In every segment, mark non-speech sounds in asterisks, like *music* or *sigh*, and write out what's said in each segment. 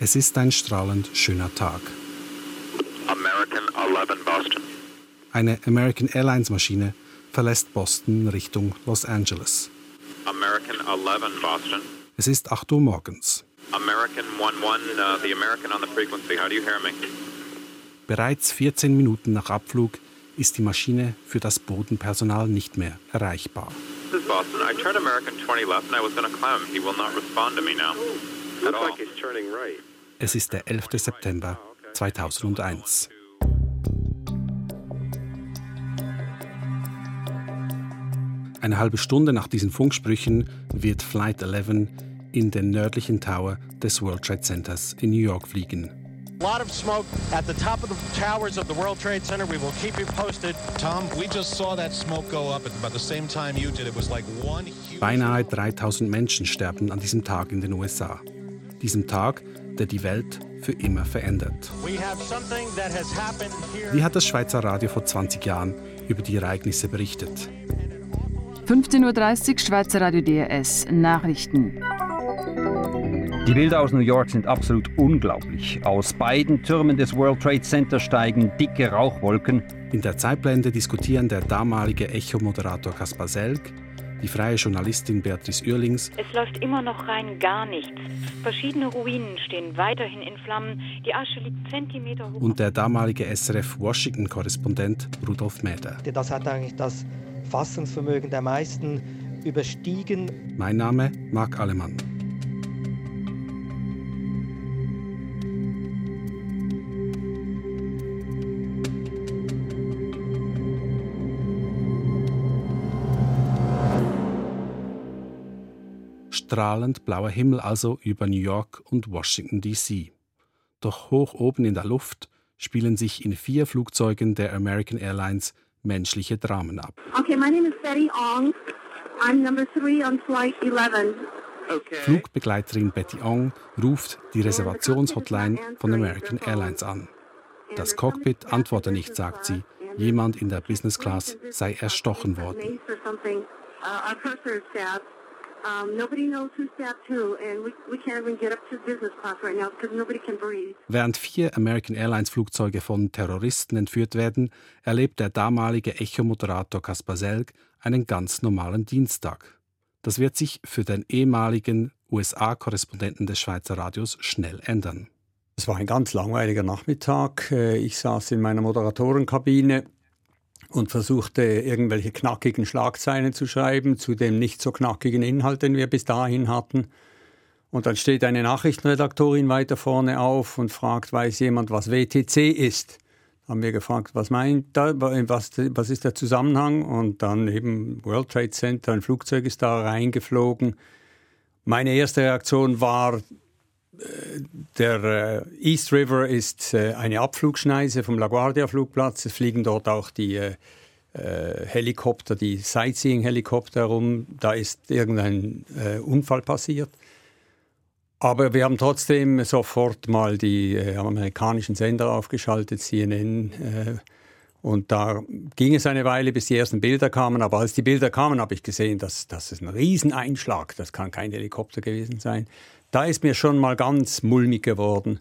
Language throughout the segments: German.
Es ist ein strahlend schöner Tag. American 11 Boston. Eine American Airlines Maschine verlässt Boston Richtung Los Angeles. American 11 Boston. Es ist 8 Uhr morgens. American 11, uh, the American on the frequency. How do you hear me? Bereits 14 Minuten nach Abflug ist die Maschine für das Bodenpersonal nicht mehr erreichbar. This is Boston. I turned American 20 left and I was going to climb. He will not respond to me now. At all. Es ist der 11. September 2001. Eine halbe Stunde nach diesen Funksprüchen wird Flight 11 in den nördlichen Tower des World Trade Centers in New York fliegen. A lot of smoke at the top of the towers of the World Trade Center. We will keep you posted. Tom, we just saw that smoke go up at about the same time you did. It was like one huge. Beinahe 3000 Menschen sterben an diesem Tag in den USA. Diesem Tag, der die Welt für immer verändert. Wie hat das Schweizer Radio vor 20 Jahren über die Ereignisse berichtet? 15.30 Uhr Schweizer Radio DRS Nachrichten. Die Bilder aus New York sind absolut unglaublich. Aus beiden Türmen des World Trade Center steigen dicke Rauchwolken. In der Zeitblende diskutieren der damalige Echo-Moderator Kaspar Selk, die freie Journalistin Beatrice Uerlings Es läuft immer noch rein gar nichts. Verschiedene Ruinen stehen weiterhin in Flammen. Die Asche liegt Zentimeter hoch. und der damalige SRF-Washington-Korrespondent Rudolf Mäder. Das hat eigentlich das Fassungsvermögen der meisten überstiegen. Mein Name Marc Alemann. Strahlend blauer Himmel also über New York und Washington DC. Doch hoch oben in der Luft spielen sich in vier Flugzeugen der American Airlines menschliche Dramen ab. Okay, my name is Betty Ong. I'm number three on flight 11. Flugbegleiterin Betty Ong ruft die Reservationshotline von American Airlines an. Das Cockpit antworte nicht, sagt sie. Jemand in der Business Class sei erstochen worden. Names or something. Our purser is stabbed. Nobody knows who stabbed who, and we, we can't even get up to business class right now because nobody can breathe. Während vier American Airlines Flugzeuge von Terroristen entführt werden, erlebt der damalige Echo-Moderator Kaspar Selg einen ganz normalen Dienstag. Das wird sich für den ehemaligen USA-Korrespondenten des Schweizer Radios schnell ändern. Es war ein ganz langweiliger Nachmittag. Äh, Ich saß in meiner Moderatorenkabine und versuchte irgendwelche knackigen Schlagzeilen zu schreiben zu dem nicht so knackigen Inhalt, den wir bis dahin hatten. Und dann steht eine Nachrichtenredaktorin weiter vorne auf und fragt, weiß jemand, was WTC ist? Haben wir gefragt, was meint da, was, was ist der Zusammenhang? Und dann eben World Trade Center, ein Flugzeug ist da reingeflogen. Meine erste Reaktion war, der äh, East River ist äh, eine Abflugschneise vom LaGuardia Flugplatz. Es fliegen dort auch die äh, Helikopter, die Sightseeing-Helikopter herum. Da ist irgendein Unfall passiert. Aber wir haben trotzdem sofort mal die amerikanischen Sender aufgeschaltet, CNN. Und da ging es eine Weile, bis die ersten Bilder kamen. Aber als die Bilder kamen, habe ich gesehen, dass das ist ein Rieseneinschlag. Das kann kein Helikopter gewesen sein. Da ist mir schon mal ganz mulmig geworden.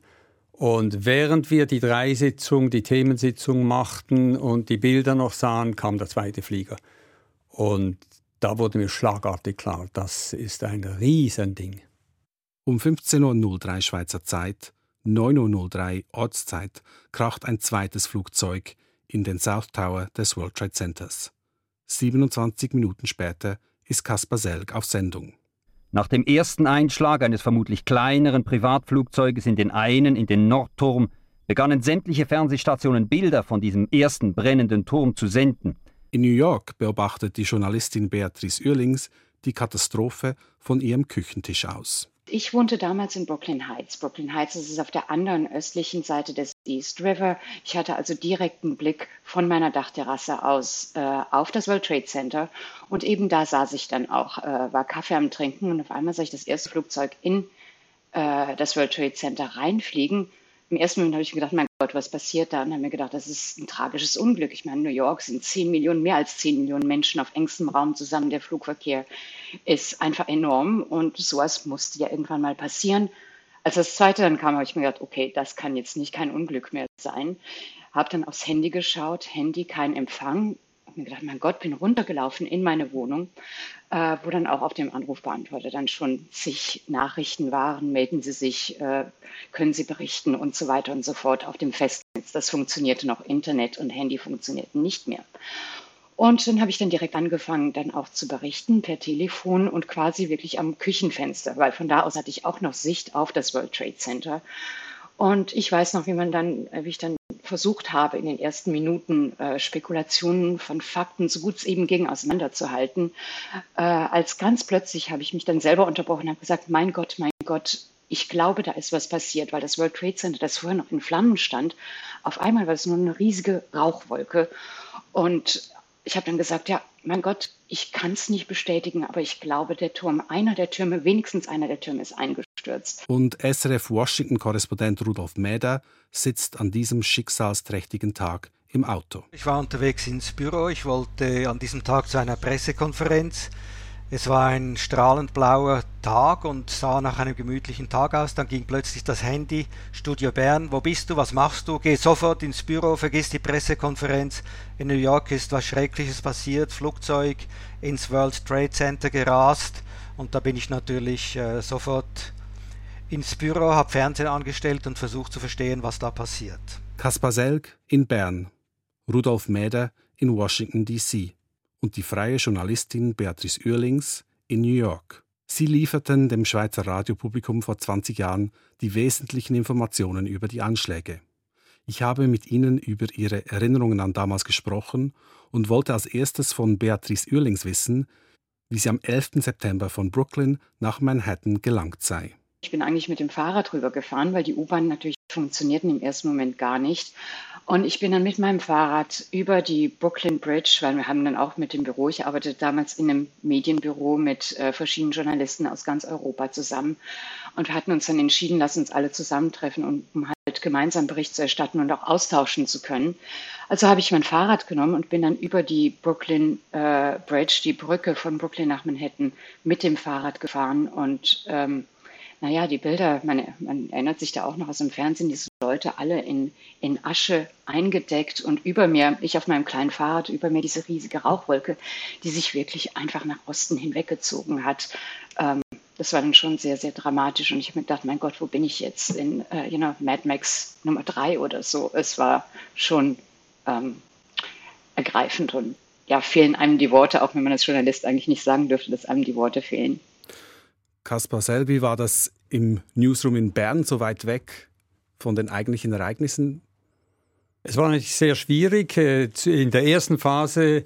Und während wir die Dreisitzung, die Themensitzung machten und die Bilder noch sahen, kam der zweite Flieger. Und da wurde mir schlagartig klar, das ist ein Riesending. Um 15.03 Uhr Schweizer Zeit, 9.03 Uhr Ortszeit, kracht ein zweites Flugzeug in den South Tower des World Trade Centers. 27 Minuten später ist Kaspar Selg auf Sendung. Nach dem ersten Einschlag eines vermutlich kleineren Privatflugzeuges in den einen, in den Nordturm, begannen sämtliche Fernsehstationen Bilder von diesem ersten brennenden Turm zu senden. In New York beobachtet die Journalistin Beatrice Uerlings die Katastrophe von ihrem Küchentisch aus. Ich wohnte damals in Brooklyn Heights. Brooklyn Heights ist auf der anderen östlichen Seite des East River. Ich hatte also direkten Blick von meiner Dachterrasse aus äh, auf das World Trade Center. Und eben da saß ich dann auch, äh, war Kaffee am Trinken und auf einmal sah ich das erste Flugzeug in äh, das World Trade Center reinfliegen. Im ersten Moment habe ich mir gedacht, mein Gott, was passiert da? Und habe mir gedacht, das ist ein tragisches Unglück. Ich meine, New York sind 10 Millionen, mehr als 10 Millionen Menschen auf engstem Raum zusammen. Der Flugverkehr ist einfach enorm und sowas musste ja irgendwann mal passieren. als das zweite dann kam, habe ich mir gedacht, okay, das kann jetzt nicht kein Unglück mehr sein. Habe dann aufs Handy geschaut, Handy kein Empfang. Habe gedacht, mein Gott, bin runtergelaufen in meine Wohnung, äh, wo dann auch auf dem Anrufbeantworter dann schon zig Nachrichten waren, melden Sie sich, äh, können Sie berichten und so weiter und so fort auf dem Festnetz. Das funktionierte noch, Internet und Handy funktionierten nicht mehr. Und dann habe ich dann direkt angefangen, dann auch zu berichten per Telefon und quasi wirklich am Küchenfenster, weil von da aus hatte ich auch noch Sicht auf das World Trade Center. Und ich weiß noch, wie man dann, wie ich dann versucht habe, in den ersten Minuten äh, Spekulationen von Fakten, so gut es eben ging, auseinanderzuhalten. Äh, als ganz plötzlich habe ich mich dann selber unterbrochen und habe gesagt, mein Gott, mein Gott, ich glaube, da ist was passiert, weil das World Trade Center, das vorher noch in Flammen stand, auf einmal war es nur eine riesige Rauchwolke. Und ich habe dann gesagt, ja, mein Gott, ich kann es nicht bestätigen, aber ich glaube, der Turm, einer der Türme, wenigstens einer der Türme ist eingestürzt. Und SRF Washington-Korrespondent Rudolf Mäder sitzt an diesem schicksalsträchtigen Tag im Auto. Ich war unterwegs ins Büro. Ich wollte an diesem Tag zu einer Pressekonferenz. Es war ein strahlend blauer Tag und sah nach einem gemütlichen Tag aus. Dann ging plötzlich das Handy, Studio Bern, wo bist du, was machst du? Geh sofort ins Büro, vergiss die Pressekonferenz. In New York ist was Schreckliches passiert, Flugzeug ins World Trade Center gerast und da bin ich natürlich äh, sofort ins Büro, habe Fernsehen angestellt und versucht zu verstehen, was da passiert. Kaspar Selg in Bern, Rudolf Mäder in Washington, D.C und die freie Journalistin Beatrice Uerlings in New York. Sie lieferten dem Schweizer Radiopublikum vor 20 Jahren die wesentlichen Informationen über die Anschläge. Ich habe mit ihnen über ihre Erinnerungen an damals gesprochen und wollte als erstes von Beatrice Uerlings wissen, wie sie am 11. September von Brooklyn nach Manhattan gelangt sei. Ich bin eigentlich mit dem Fahrrad rübergefahren, weil die U-Bahn natürlich funktionierten im ersten Moment gar nicht. Und ich bin dann mit meinem Fahrrad über die Brooklyn Bridge, weil wir haben dann auch mit dem Büro, ich arbeitete damals in einem Medienbüro mit äh, verschiedenen Journalisten aus ganz Europa zusammen. Und wir hatten uns dann entschieden, lass uns alle zusammentreffen, um, um halt gemeinsam Bericht zu erstatten und auch austauschen zu können. Also habe ich mein Fahrrad genommen und bin dann über die Brooklyn äh, Bridge, die Brücke von Brooklyn nach Manhattan, mit dem Fahrrad gefahren und ähm, naja, die Bilder, man, man, erinnert sich da auch noch aus dem Fernsehen, diese Leute alle in, in Asche eingedeckt und über mir, ich auf meinem kleinen Fahrrad, über mir diese riesige Rauchwolke, die sich wirklich einfach nach Osten hinweggezogen hat. Ähm, das war dann schon sehr, sehr dramatisch und ich habe mir gedacht, mein Gott, wo bin ich jetzt in, äh, you know, Mad Max Nummer drei oder so. Es war schon ähm, ergreifend und ja, fehlen einem die Worte, auch wenn man als Journalist eigentlich nicht sagen dürfte, dass einem die Worte fehlen. Kaspar Selby, war das im Newsroom in Bern so weit weg von den eigentlichen Ereignissen? Es war natürlich sehr schwierig. Äh, in der ersten Phase,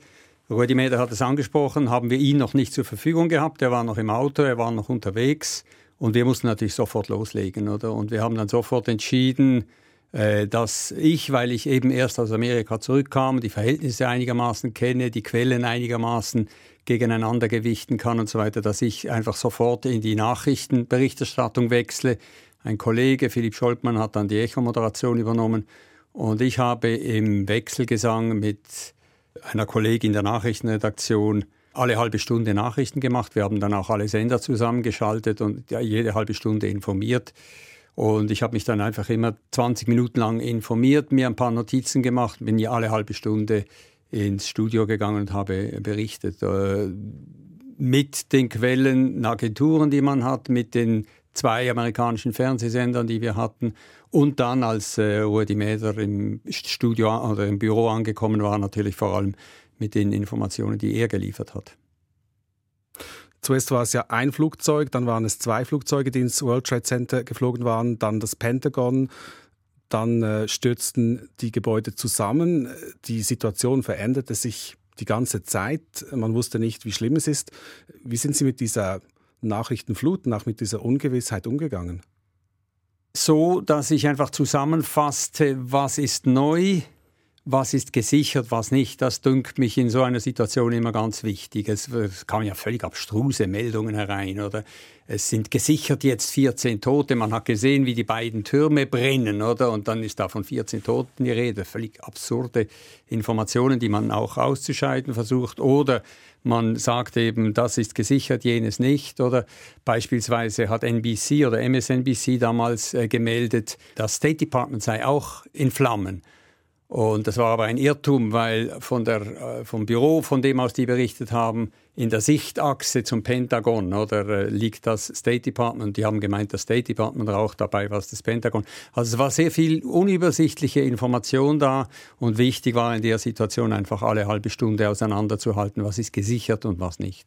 Rudi Meder hat es angesprochen, haben wir ihn noch nicht zur Verfügung gehabt. Er war noch im Auto, er war noch unterwegs und wir mussten natürlich sofort loslegen, oder? Und wir haben dann sofort entschieden, äh, dass ich, weil ich eben erst aus Amerika zurückkam, die Verhältnisse einigermaßen kenne, die Quellen einigermaßen gegeneinander gewichten kann und so weiter, dass ich einfach sofort in die Nachrichtenberichterstattung wechsle. Ein Kollege, Philipp Scholtmann, hat dann die Echo-Moderation übernommen und ich habe im Wechselgesang mit einer Kollegin der Nachrichtenredaktion alle halbe Stunde Nachrichten gemacht. Wir haben dann auch alle Sender zusammengeschaltet und jede halbe Stunde informiert. Und ich habe mich dann einfach immer 20 Minuten lang informiert, mir ein paar Notizen gemacht, bin ja alle halbe Stunde ins Studio gegangen und habe berichtet. Äh, mit den Quellen, Agenturen, die man hat, mit den zwei amerikanischen Fernsehsendern, die wir hatten. Und dann, als äh, Rudi Mäder im Studio oder im Büro angekommen war, natürlich vor allem mit den Informationen, die er geliefert hat. Zuerst war es ja ein Flugzeug, dann waren es zwei Flugzeuge, die ins World Trade Center geflogen waren, dann das Pentagon, dann äh, stürzten die Gebäude zusammen. Die Situation veränderte sich die ganze Zeit. Man wusste nicht, wie schlimm es ist. Wie sind Sie mit dieser Nachrichtenflut, nach mit dieser Ungewissheit umgegangen? So, dass ich einfach zusammenfasste, was ist neu, was ist gesichert, was nicht. Das dünkt mich in so einer Situation immer ganz wichtig. Es, es kamen ja völlig abstruse Meldungen herein, oder? Es sind gesichert jetzt 14 Tote. Man hat gesehen, wie die beiden Türme brennen, oder? Und dann ist da von 14 Toten die Rede. Völlig absurde Informationen, die man auch auszuscheiden versucht. Oder man sagt eben, das ist gesichert, jenes nicht. Oder beispielsweise hat NBC oder MSNBC damals äh, gemeldet, das State Department sei auch in Flammen. Und das war aber ein Irrtum, weil von der, äh, vom Büro, von dem aus die berichtet haben, in der Sichtachse zum Pentagon oder äh, liegt das State Department. Die haben gemeint, das State Department raucht dabei was das Pentagon. Also es war sehr viel unübersichtliche Information da und wichtig war in der Situation einfach alle halbe Stunde auseinanderzuhalten, was ist gesichert und was nicht.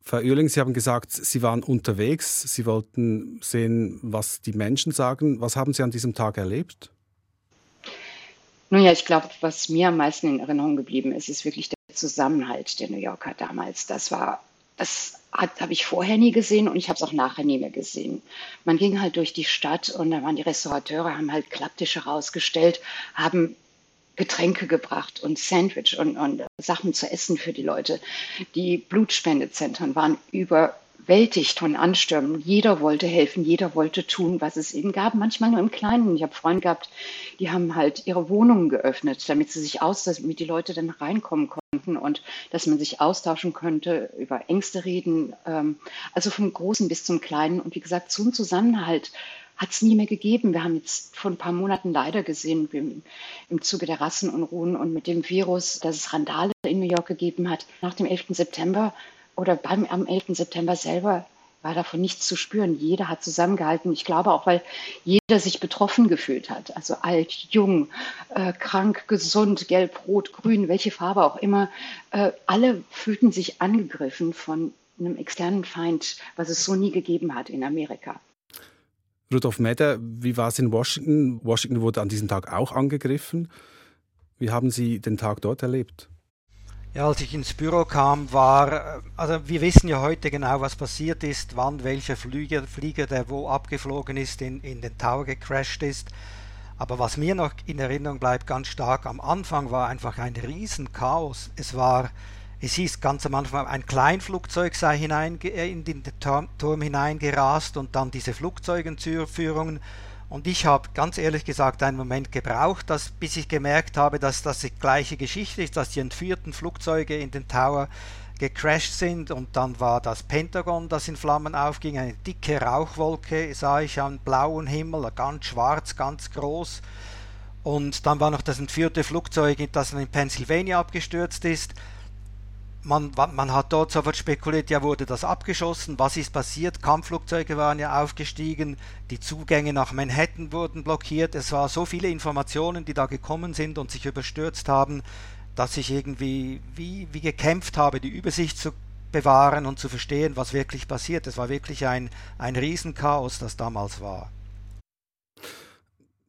Frau Oehling, Sie haben gesagt, Sie waren unterwegs, Sie wollten sehen, was die Menschen sagen. Was haben Sie an diesem Tag erlebt? Nun ja, ich glaube, was mir am meisten in Erinnerung geblieben ist, ist wirklich der Zusammenhalt der New Yorker damals. Das war, das habe ich vorher nie gesehen und ich habe es auch nachher nie mehr gesehen. Man ging halt durch die Stadt und da waren die Restaurateure, haben halt Klapptische rausgestellt, haben Getränke gebracht und Sandwich und, und Sachen zu essen für die Leute. Die Blutspendezentren waren über überwältigt von Anstürmen. Jeder wollte helfen, jeder wollte tun, was es eben gab, manchmal nur im Kleinen. Ich habe Freunde gehabt, die haben halt ihre Wohnungen geöffnet, damit sie sich aus, damit die Leute dann reinkommen konnten und dass man sich austauschen könnte, über Ängste reden, ähm, also vom Großen bis zum Kleinen. Und wie gesagt, einen Zusammenhalt hat es nie mehr gegeben. Wir haben jetzt vor ein paar Monaten leider gesehen, im, im Zuge der Rassenunruhen und mit dem Virus, dass es Randale in New York gegeben hat. Nach dem 11. September oder beim, am 11. September selber war davon nichts zu spüren. Jeder hat zusammengehalten. Ich glaube auch, weil jeder sich betroffen gefühlt hat. Also alt, jung, äh, krank, gesund, gelb, rot, grün, welche Farbe auch immer. Äh, alle fühlten sich angegriffen von einem externen Feind, was es so nie gegeben hat in Amerika. Rudolf Meder, wie war es in Washington? Washington wurde an diesem Tag auch angegriffen. Wie haben Sie den Tag dort erlebt? Ja, als ich ins Büro kam, war, äh, also wir wissen ja heute genau, was passiert ist, wann welcher Flieger, Flieger der wo abgeflogen ist, in, in den Tower gecrashed ist. Aber was mir noch in Erinnerung bleibt, ganz stark, am Anfang war einfach ein Riesenchaos. Es war, es hieß ganz am Anfang, ein Kleinflugzeug sei hinein, äh, in den Turm, Turm hineingerast und dann diese Flugzeugenführungen und ich habe ganz ehrlich gesagt einen Moment gebraucht, dass, bis ich gemerkt habe, dass das die gleiche Geschichte ist, dass die entführten Flugzeuge in den Tower gecrashed sind und dann war das Pentagon, das in Flammen aufging, eine dicke Rauchwolke sah ich am blauen Himmel, ganz schwarz, ganz groß. Und dann war noch das entführte Flugzeug, das in Pennsylvania abgestürzt ist man, man hat dort sofort spekuliert, ja wurde das abgeschossen, was ist passiert, Kampfflugzeuge waren ja aufgestiegen, die Zugänge nach Manhattan wurden blockiert, es waren so viele Informationen, die da gekommen sind und sich überstürzt haben, dass ich irgendwie wie, wie gekämpft habe, die Übersicht zu bewahren und zu verstehen, was wirklich passiert. Es war wirklich ein, ein Riesenchaos, das damals war.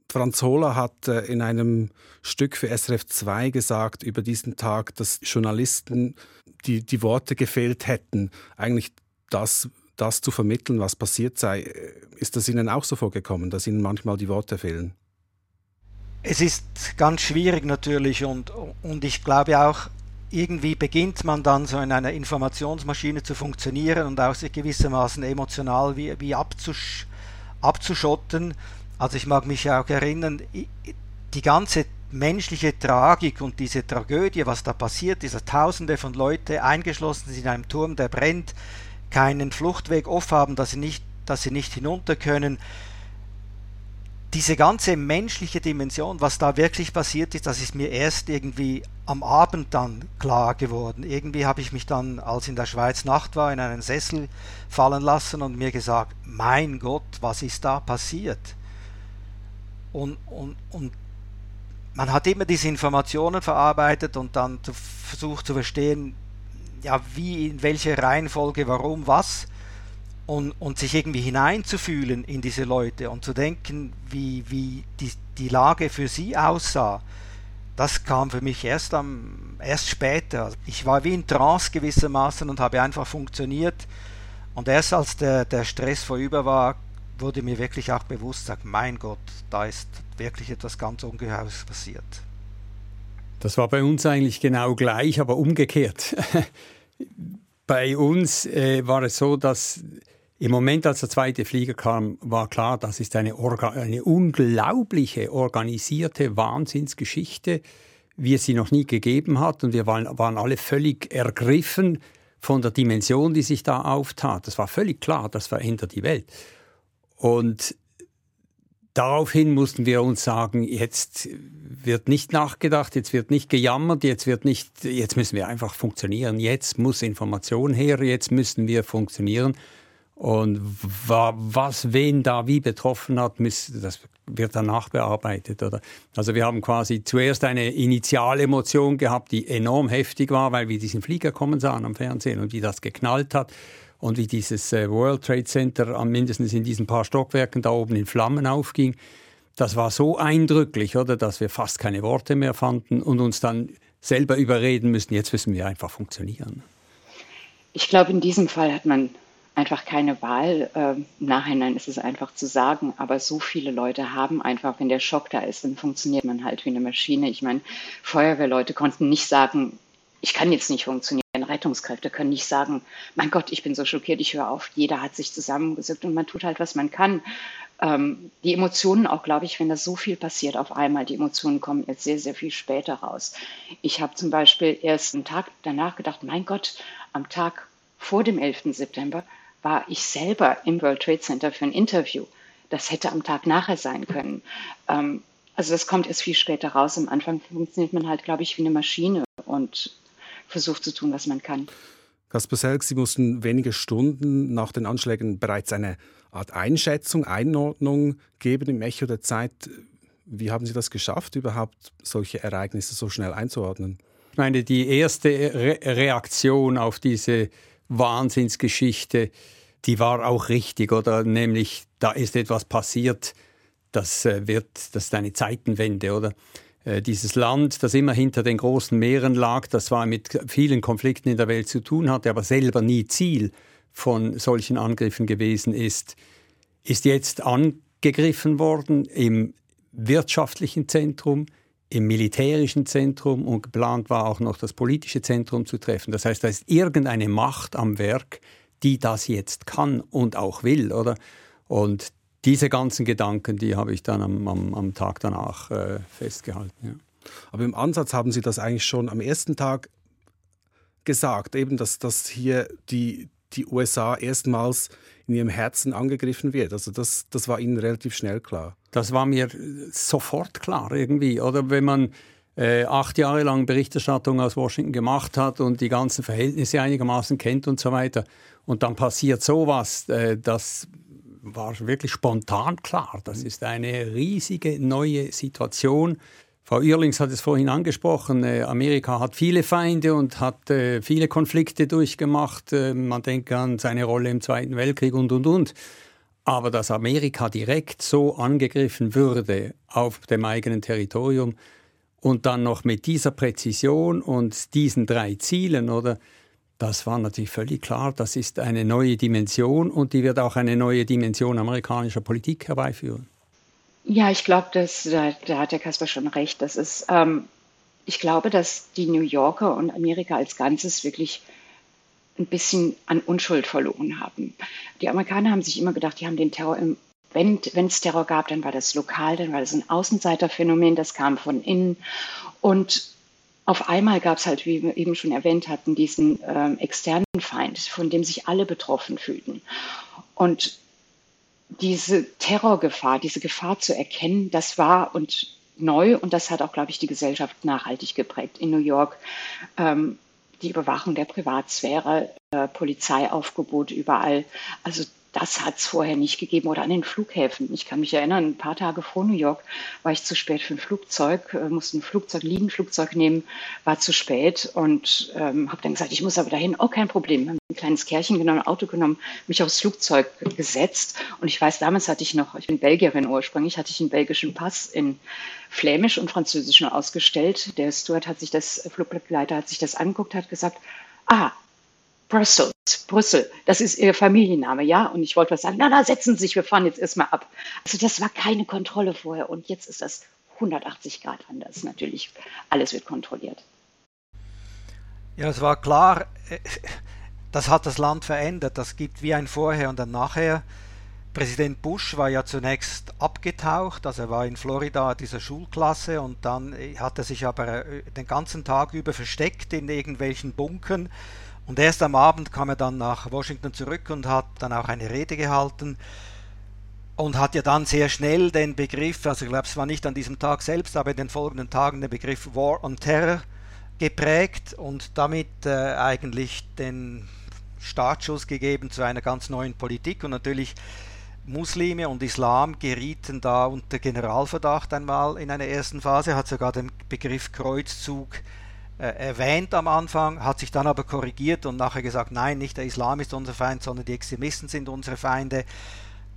Franz Hohler hat äh, in einem Stück für SRF 2 gesagt über diesen Tag, dass Journalisten die, die Worte gefehlt hätten, eigentlich das, das zu vermitteln, was passiert sei. Ist das Ihnen auch so vorgekommen, dass Ihnen manchmal die Worte fehlen? Es ist ganz schwierig natürlich und, und ich glaube auch, irgendwie beginnt man dann so in einer Informationsmaschine zu funktionieren und auch sich gewissermaßen emotional wie, wie abzusch, abzuschotten. Also ich mag mich auch erinnern, die ganze menschliche Tragik und diese Tragödie, was da passiert, diese Tausende von Leuten eingeschlossen sind in einem Turm, der brennt, keinen Fluchtweg offen haben, dass sie nicht, dass sie nicht hinunter können. Diese ganze menschliche Dimension, was da wirklich passiert ist, das ist mir erst irgendwie am Abend dann klar geworden. Irgendwie habe ich mich dann, als in der Schweiz Nacht war, in einen Sessel fallen lassen und mir gesagt, mein Gott, was ist da passiert? Und, und, und man hat immer diese Informationen verarbeitet und dann versucht zu verstehen, ja, wie, in welcher Reihenfolge, warum, was und, und sich irgendwie hineinzufühlen in diese Leute und zu denken, wie, wie die, die Lage für sie aussah. Das kam für mich erst, am, erst später. Ich war wie in Trance gewissermaßen und habe einfach funktioniert. Und erst als der, der Stress vorüber war, wurde mir wirklich auch bewusst, sag, mein Gott, da ist wirklich etwas ganz Ungeheures passiert. Das war bei uns eigentlich genau gleich, aber umgekehrt. *laughs* bei uns äh, war es so, dass im Moment, als der zweite Flieger kam, war klar, das ist eine, Orga eine unglaubliche organisierte Wahnsinnsgeschichte, wie es sie noch nie gegeben hat. Und wir waren, waren alle völlig ergriffen von der Dimension, die sich da auftat. Das war völlig klar, das verändert die Welt. Und daraufhin mussten wir uns sagen, jetzt wird nicht nachgedacht, jetzt wird nicht gejammert, jetzt wird nicht, jetzt müssen wir einfach funktionieren, jetzt muss Information her, jetzt müssen wir funktionieren. Und was wen da wie betroffen hat, das wird danach bearbeitet. Oder? Also wir haben quasi zuerst eine Initialemotion gehabt, die enorm heftig war, weil wir diesen Flieger kommen sahen am Fernsehen und wie das geknallt hat und wie dieses äh, World Trade Center mindestens in diesen paar Stockwerken da oben in Flammen aufging. Das war so eindrücklich, oder, dass wir fast keine Worte mehr fanden und uns dann selber überreden müssen, jetzt müssen wir einfach funktionieren. Ich glaube, in diesem Fall hat man einfach keine Wahl. Ähm, Im Nachhinein ist es einfach zu sagen, aber so viele Leute haben einfach, wenn der Schock da ist, dann funktioniert man halt wie eine Maschine. Ich meine, Feuerwehrleute konnten nicht sagen, ich kann jetzt nicht funktionieren. Rettungskräfte können nicht sagen, mein Gott, ich bin so schockiert, ich höre auf. Jeder hat sich zusammengesückt und man tut halt, was man kann. Ähm, die Emotionen auch, glaube ich, wenn da so viel passiert auf einmal, die Emotionen kommen jetzt sehr, sehr viel später raus. Ich habe zum Beispiel erst einen Tag danach gedacht, mein Gott, am Tag vor dem 11. September war ich selber im World Trade Center für ein Interview. Das hätte am Tag nachher sein können. Ähm, also das kommt erst viel später raus. Am Anfang funktioniert man halt, glaube ich, wie eine Maschine und versucht zu tun, was man kann. Kasper Selk, Sie mussten wenige Stunden nach den Anschlägen bereits eine Art Einschätzung, Einordnung geben im Echo der Zeit. Wie haben Sie das geschafft, überhaupt solche Ereignisse so schnell einzuordnen? Ich meine, die erste Re Reaktion auf diese Wahnsinnsgeschichte, die war auch richtig, oder? Nämlich, da ist etwas passiert, das äh, wird, das ist eine Zeitenwende, oder? Äh, dieses Land, das immer hinter den großen Meeren lag, das zwar mit vielen Konflikten in der Welt zu tun hatte, aber selber nie Ziel von solchen Angriffen gewesen ist, ist jetzt angegriffen worden im wirtschaftlichen Zentrum, im militärischen Zentrum und geplant war auch noch das politische Zentrum zu treffen. Das heißt, da ist irgendeine Macht am Werk, die das jetzt kann und auch will, oder? Und diese ganzen Gedanken, die habe ich dann am, am, am Tag danach äh, festgehalten. Ja. Aber im Ansatz haben Sie das eigentlich schon am ersten Tag gesagt, eben, dass, dass hier die, die USA erstmals in ihrem Herzen angegriffen wird. Also das, das war Ihnen relativ schnell klar. Das war mir sofort klar irgendwie. Oder wenn man äh, acht Jahre lang Berichterstattung aus Washington gemacht hat und die ganzen Verhältnisse einigermaßen kennt und so weiter. Und dann passiert sowas, äh, das war wirklich spontan klar. Das ist eine riesige neue Situation. Frau Irlings hat es vorhin angesprochen, äh, Amerika hat viele Feinde und hat äh, viele Konflikte durchgemacht. Äh, man denkt an seine Rolle im Zweiten Weltkrieg und, und, und. Aber dass Amerika direkt so angegriffen würde auf dem eigenen Territorium und dann noch mit dieser Präzision und diesen drei Zielen, oder? Das war natürlich völlig klar. Das ist eine neue Dimension und die wird auch eine neue Dimension amerikanischer Politik herbeiführen. Ja, ich glaube, da, da hat der Kasper schon recht. Das ist, ähm, ich glaube, dass die New Yorker und Amerika als Ganzes wirklich ein bisschen an Unschuld verloren haben. Die Amerikaner haben sich immer gedacht, die haben den Terror im wenn es Terror gab, dann war das lokal, dann war das ein Außenseiterphänomen, das kam von innen. Und auf einmal gab es halt, wie wir eben schon erwähnt hatten, diesen ähm, externen Feind, von dem sich alle betroffen fühlten. Und diese Terrorgefahr, diese Gefahr zu erkennen, das war und neu und das hat auch, glaube ich, die Gesellschaft nachhaltig geprägt. In New York ähm, die Überwachung der Privatsphäre, äh, Polizeiaufgebot überall. Also das hat es vorher nicht gegeben oder an den Flughäfen. Ich kann mich erinnern, ein paar Tage vor New York war ich zu spät für ein Flugzeug, äh, musste ein Flugzeug, Liegenflugzeug nehmen, war zu spät und ähm, habe dann gesagt, ich muss aber dahin. Oh, kein Problem. Habe ein kleines Kärchen genommen, ein Auto genommen, mich aufs Flugzeug gesetzt und ich weiß, damals hatte ich noch, ich bin Belgierin ursprünglich, hatte ich einen belgischen Pass in Flämisch und Französisch nur ausgestellt. Der Steward hat sich das, Flugbegleiter hat sich das angeguckt, hat gesagt, ah, Brussels, Brüssel, das ist ihr Familienname, ja? Und ich wollte was sagen, na, na, setzen Sie sich, wir fahren jetzt erstmal ab. Also das war keine Kontrolle vorher und jetzt ist das 180 Grad anders. Natürlich, alles wird kontrolliert. Ja, es war klar, äh, das hat das Land verändert. Das gibt wie ein Vorher und ein Nachher. Präsident Bush war ja zunächst abgetaucht, also er war in Florida dieser Schulklasse und dann hat er sich aber äh, den ganzen Tag über versteckt in irgendwelchen Bunkern und erst am Abend kam er dann nach Washington zurück und hat dann auch eine Rede gehalten und hat ja dann sehr schnell den Begriff, also ich glaube es war nicht an diesem Tag selbst, aber in den folgenden Tagen den Begriff War on Terror geprägt und damit äh, eigentlich den Startschuss gegeben zu einer ganz neuen Politik. Und natürlich Muslime und Islam gerieten da unter Generalverdacht einmal in einer ersten Phase, hat sogar den Begriff Kreuzzug äh, erwähnt am Anfang, hat sich dann aber korrigiert und nachher gesagt, nein, nicht der Islam ist unser Feind, sondern die Extremisten sind unsere Feinde.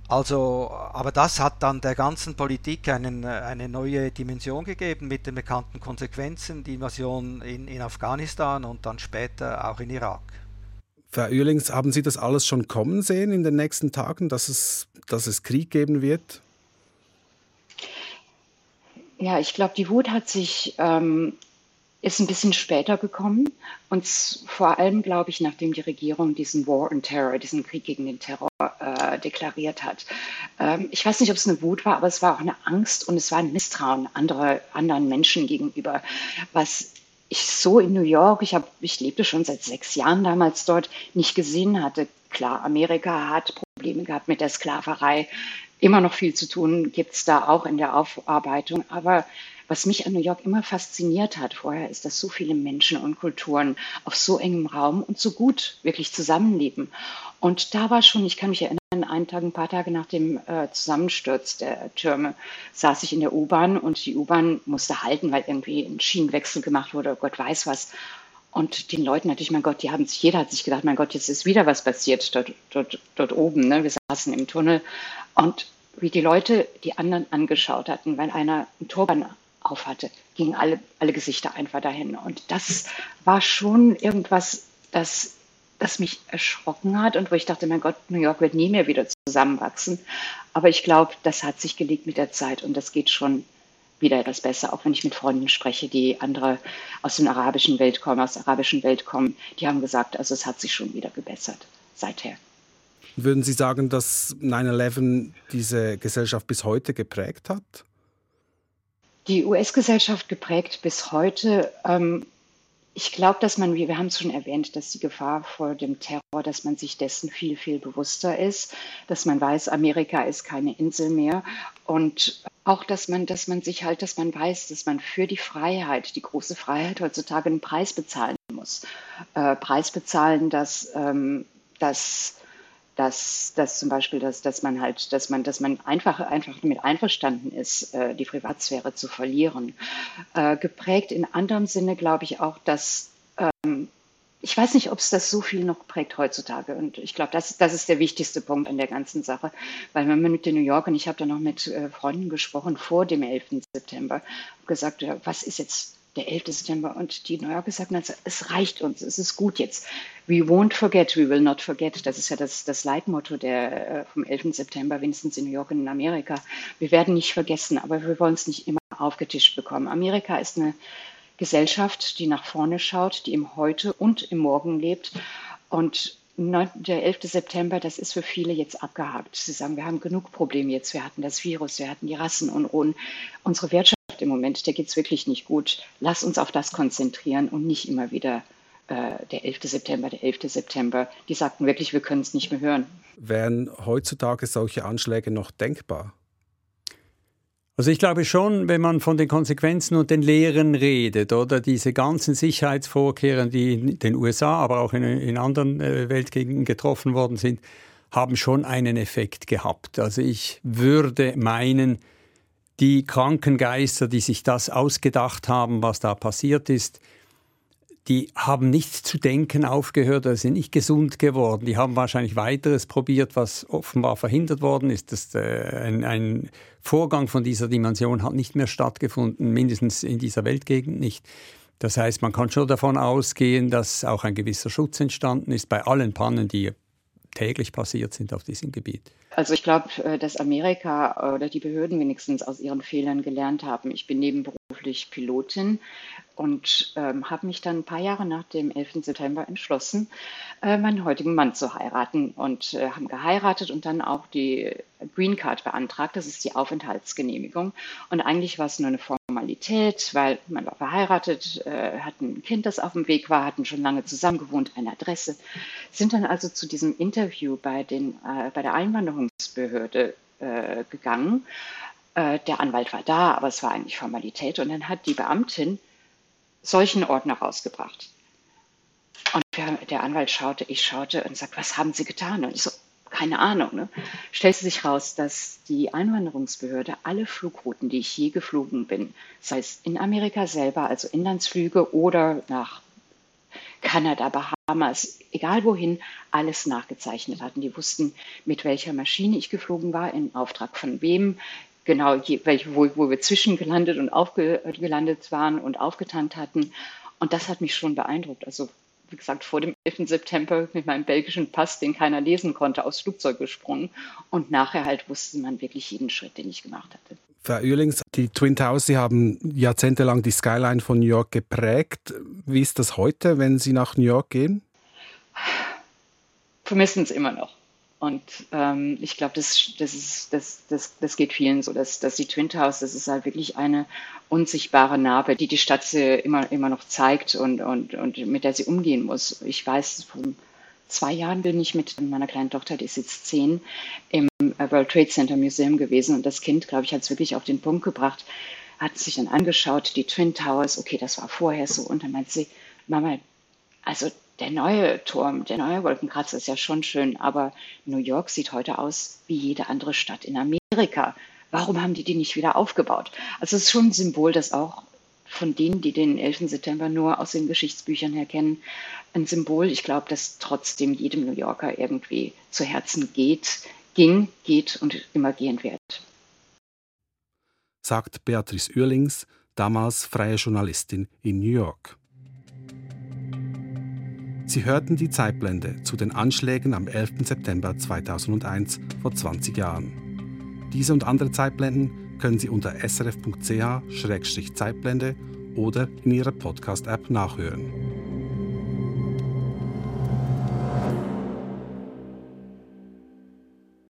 Also, aber das hat dann der ganzen Politik einen, eine neue Dimension gegeben mit den bekannten Konsequenzen, die Invasion in, in Afghanistan und dann später auch in Irak. Frau Uehlings, haben Sie das alles schon kommen sehen in den nächsten Tagen, dass es, dass es Krieg geben wird? Ja, ich glaube, die Wut hat sich ähm, ist ein bisschen später gekommen und vor allem, glaube ich, nachdem die Regierung diesen War on Terror, diesen Krieg gegen den Terror äh, deklariert hat. Ähm, ich weiß nicht, ob es eine Wut war, aber es war auch eine Angst und es war ein Misstrauen andere, anderen Menschen gegenüber, was ich so in New York, ich, hab, ich lebte schon seit sechs Jahren damals dort, nicht gesehen hatte. Klar, Amerika hat Probleme gehabt mit der Sklaverei. Immer noch viel zu tun gibt es da auch in der Aufarbeitung. Aber was mich an New York immer fasziniert hat vorher, ist, dass so viele Menschen und Kulturen auf so engem Raum und so gut wirklich zusammenleben. Und da war schon, ich kann mich erinnern, einen Tag, ein paar Tage nach dem äh, Zusammensturz der Türme saß ich in der U-Bahn und die U-Bahn musste halten, weil irgendwie ein Schienenwechsel gemacht wurde, Gott weiß was. Und den Leuten natürlich, mein Gott, die haben sich, jeder hat sich gedacht, mein Gott, jetzt ist wieder was passiert dort, dort, dort oben. Ne? Wir saßen im Tunnel und wie die Leute die anderen angeschaut hatten, weil einer einen Turban aufhatte, gingen alle, alle Gesichter einfach dahin. Und das war schon irgendwas, das, das mich erschrocken hat und wo ich dachte, mein Gott, New York wird nie mehr wieder zusammenwachsen. Aber ich glaube, das hat sich gelegt mit der Zeit und das geht schon wieder etwas besser, auch wenn ich mit Freunden spreche, die andere aus der arabischen Welt kommen, aus der arabischen Welt kommen, die haben gesagt, also es hat sich schon wieder gebessert seither. Würden Sie sagen, dass 9-11 diese Gesellschaft bis heute geprägt hat? die US-Gesellschaft geprägt bis heute. Ähm, ich glaube, dass man, wir haben es schon erwähnt, dass die Gefahr vor dem Terror, dass man sich dessen viel, viel bewusster ist, dass man weiß, Amerika ist keine Insel mehr und auch, dass man, dass man sich halt, dass man weiß, dass man für die Freiheit, die große Freiheit heutzutage einen Preis bezahlen muss. Äh, Preis bezahlen, dass, ähm, dass dass, dass zum Beispiel, dass, dass man halt, dass man, dass man einfach, einfach damit einverstanden ist, äh, die Privatsphäre zu verlieren. Äh, geprägt in anderem Sinne, glaube ich auch, dass ähm, ich weiß nicht, ob es das so viel noch prägt heutzutage. Und ich glaube, das, das ist der wichtigste Punkt an der ganzen Sache. Weil wenn man mit den New York, und ich habe da noch mit äh, Freunden gesprochen vor dem 11. September, gesagt, was ist jetzt der 11. September und die New Yorker sagten also, es reicht uns, es ist gut jetzt. We won't forget, we will not forget. Das ist ja das, das Leitmotto der, äh, vom 11. September, wenigstens in New York und in Amerika. Wir werden nicht vergessen, aber wir wollen es nicht immer aufgetischt bekommen. Amerika ist eine Gesellschaft, die nach vorne schaut, die im Heute und im Morgen lebt. Und der 11. September, das ist für viele jetzt abgehakt. Sie sagen, wir haben genug Probleme jetzt. Wir hatten das Virus, wir hatten die Rassenunruhen. Unsere Wirtschaft im Moment, der geht es wirklich nicht gut. Lass uns auf das konzentrieren und nicht immer wieder äh, der 11. September, der 11. September. Die sagten wirklich, wir können es nicht mehr hören. Wären heutzutage solche Anschläge noch denkbar? Also ich glaube schon, wenn man von den Konsequenzen und den Lehren redet, oder diese ganzen Sicherheitsvorkehrungen, die in den USA, aber auch in, in anderen äh, Weltgegenden getroffen worden sind, haben schon einen Effekt gehabt. Also ich würde meinen, die Krankengeister, die sich das ausgedacht haben, was da passiert ist, die haben nicht zu denken aufgehört, oder sind nicht gesund geworden. Die haben wahrscheinlich weiteres probiert, was offenbar verhindert worden ist. Das, äh, ein, ein Vorgang von dieser Dimension hat nicht mehr stattgefunden, mindestens in dieser Weltgegend nicht. Das heißt, man kann schon davon ausgehen, dass auch ein gewisser Schutz entstanden ist bei allen Pannen, die täglich passiert sind auf diesem Gebiet. Also ich glaube, äh, dass Amerika oder die Behörden wenigstens aus ihren Fehlern gelernt haben. Ich bin nebenberuflich Pilotin und ähm, habe mich dann ein paar Jahre nach dem 11. September entschlossen, äh, meinen heutigen Mann zu heiraten und äh, haben geheiratet und dann auch die Green Card beantragt. Das ist die Aufenthaltsgenehmigung. Und eigentlich war es nur eine Formalität, weil man war verheiratet, äh, hatten ein Kind, das auf dem Weg war, hatten schon lange zusammen gewohnt, eine Adresse, sind dann also zu diesem Interview bei, den, äh, bei der Einwanderungsbehörde äh, gegangen. Äh, der Anwalt war da, aber es war eigentlich Formalität. Und dann hat die Beamtin solchen Ordner rausgebracht. Und der Anwalt schaute, ich schaute und sagte, was haben Sie getan? Und ich so, keine Ahnung. Ne? Stellte sich raus, dass die Einwanderungsbehörde alle Flugrouten, die ich je geflogen bin, sei es in Amerika selber, also Inlandsflüge oder nach Kanada, Bahamas, egal wohin, alles nachgezeichnet hatten. Die wussten, mit welcher Maschine ich geflogen war, in Auftrag von wem, genau, welche, wo, wo wir zwischengelandet und aufgelandet waren und aufgetankt hatten. Und das hat mich schon beeindruckt. Also wie gesagt, vor dem 11. September mit meinem belgischen Pass, den keiner lesen konnte, aufs Flugzeug gesprungen. Und nachher halt wusste man wirklich jeden Schritt, den ich gemacht hatte. Frau Oehlings, die Twin Towers, Sie haben jahrzehntelang die Skyline von New York geprägt. Wie ist das heute, wenn Sie nach New York gehen? Vermissen es immer noch. Und ähm, ich glaube, das, das, das, das, das geht vielen so, dass, dass die Twin Towers, das ist halt wirklich eine unsichtbare Narbe, die die Stadt immer, immer noch zeigt und, und, und mit der sie umgehen muss. Ich weiß, vor zwei Jahren bin ich mit meiner kleinen Tochter, die ist jetzt zehn, im World Trade Center Museum gewesen und das Kind, glaube ich, hat es wirklich auf den Punkt gebracht, hat sich dann angeschaut, die Twin Towers, okay, das war vorher so und dann meint sie, Mama, also der neue Turm, der neue Wolkenkratzer ist ja schon schön, aber New York sieht heute aus wie jede andere Stadt in Amerika. Warum haben die die nicht wieder aufgebaut? Also es ist schon ein Symbol, das auch von denen, die den 11. September nur aus den Geschichtsbüchern her kennen, ein Symbol, ich glaube, das trotzdem jedem New Yorker irgendwie zu Herzen geht, ging, geht und immer gehen wird. Sagt Beatrice Uerlings, damals freie Journalistin in New York. Sie hörten die Zeitblende zu den Anschlägen am 11. September 2001 vor 20 Jahren. Diese und andere Zeitblenden können Sie unter srf.ch-zeitblende oder in Ihrer Podcast-App nachhören.